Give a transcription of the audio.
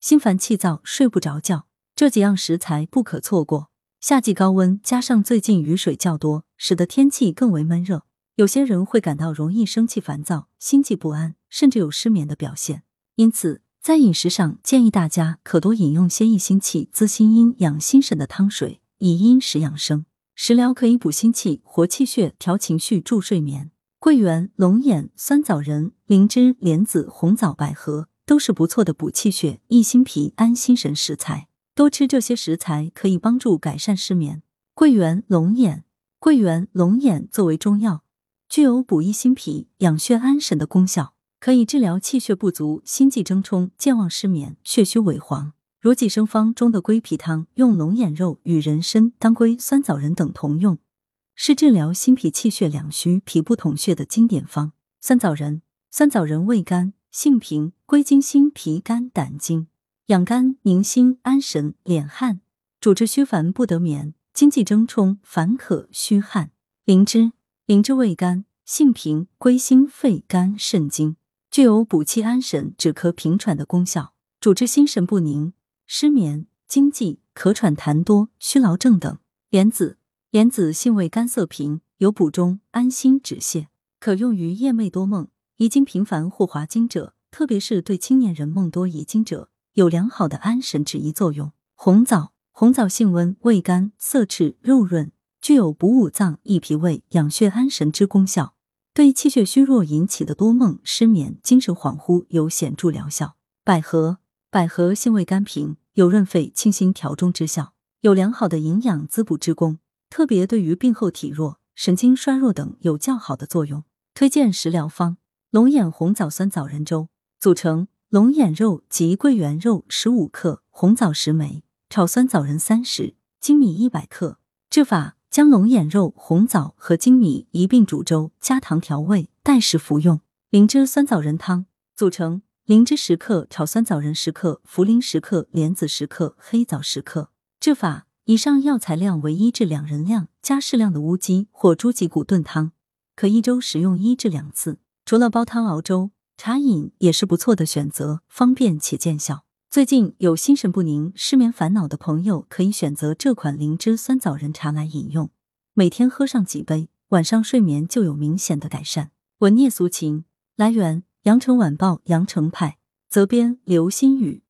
心烦气躁、睡不着觉，这几样食材不可错过。夏季高温加上最近雨水较多，使得天气更为闷热，有些人会感到容易生气、烦躁、心悸不安，甚至有失眠的表现。因此，在饮食上建议大家可多饮用些益心气、滋心阴、养心神的汤水，以阴食养生。食疗可以补心气、活气血、调情绪、助睡眠。桂圆、龙眼、酸枣仁、灵芝、莲子、红枣、百合都是不错的补气血、益心脾、安心神食材。多吃这些食材可以帮助改善失眠。桂圆、龙眼，桂圆、龙眼作为中药，具有补益心脾、养血安神的功效，可以治疗气血不足、心悸怔忡、健忘失眠、血虚萎黄。如济生方中的归脾汤，用龙眼肉与人参、当归、酸枣仁等同用。是治疗心脾气血两虚、脾不统血的经典方。酸枣仁，酸枣仁味甘，性平，归经心、脾、肝、胆经，养肝宁心、安神、敛汗，主治虚烦不得眠、经悸怔忡、烦渴虚汗。灵芝，灵芝味甘，性平，归心、肺、肝、肾经，具有补气安神、止咳平喘的功效，主治心神不宁、失眠、惊悸、咳喘痰多、虚劳症等。莲子。莲子性味甘涩平，有补中、安心、止泻，可用于夜寐多梦、遗精频繁或滑精者，特别是对青年人梦多遗精者，有良好的安神止遗作用。红枣，红枣性温，味甘，色赤，肉润，具有补五脏、益脾胃、养血安神之功效，对气血虚弱引起的多梦、失眠、精神恍惚有显著疗效。百合，百合性味甘平，有润肺、清心、调中之效，有良好的营养滋补之功。特别对于病后体弱、神经衰弱等有较好的作用。推荐食疗方：龙眼红枣酸枣仁粥。组成：龙眼肉及桂圆肉十五克，红枣十枚，炒酸枣仁三十，粳米一百克。制法：将龙眼肉、红枣和粳米一并煮粥，加糖调味，待时服用。灵芝酸枣仁汤。组成：灵芝十克，炒酸枣仁十克，茯苓十克，莲子十克，黑枣十克。制法。以上药材量为一至两人量，加适量的乌鸡或猪脊骨炖汤，可一周食用一至两次。除了煲汤熬粥，茶饮也是不错的选择，方便且见效。最近有心神不宁、失眠烦恼的朋友，可以选择这款灵芝酸枣仁茶来饮用，每天喝上几杯，晚上睡眠就有明显的改善。文聂俗情，来源：羊城晚报羊城派，责编：刘新宇。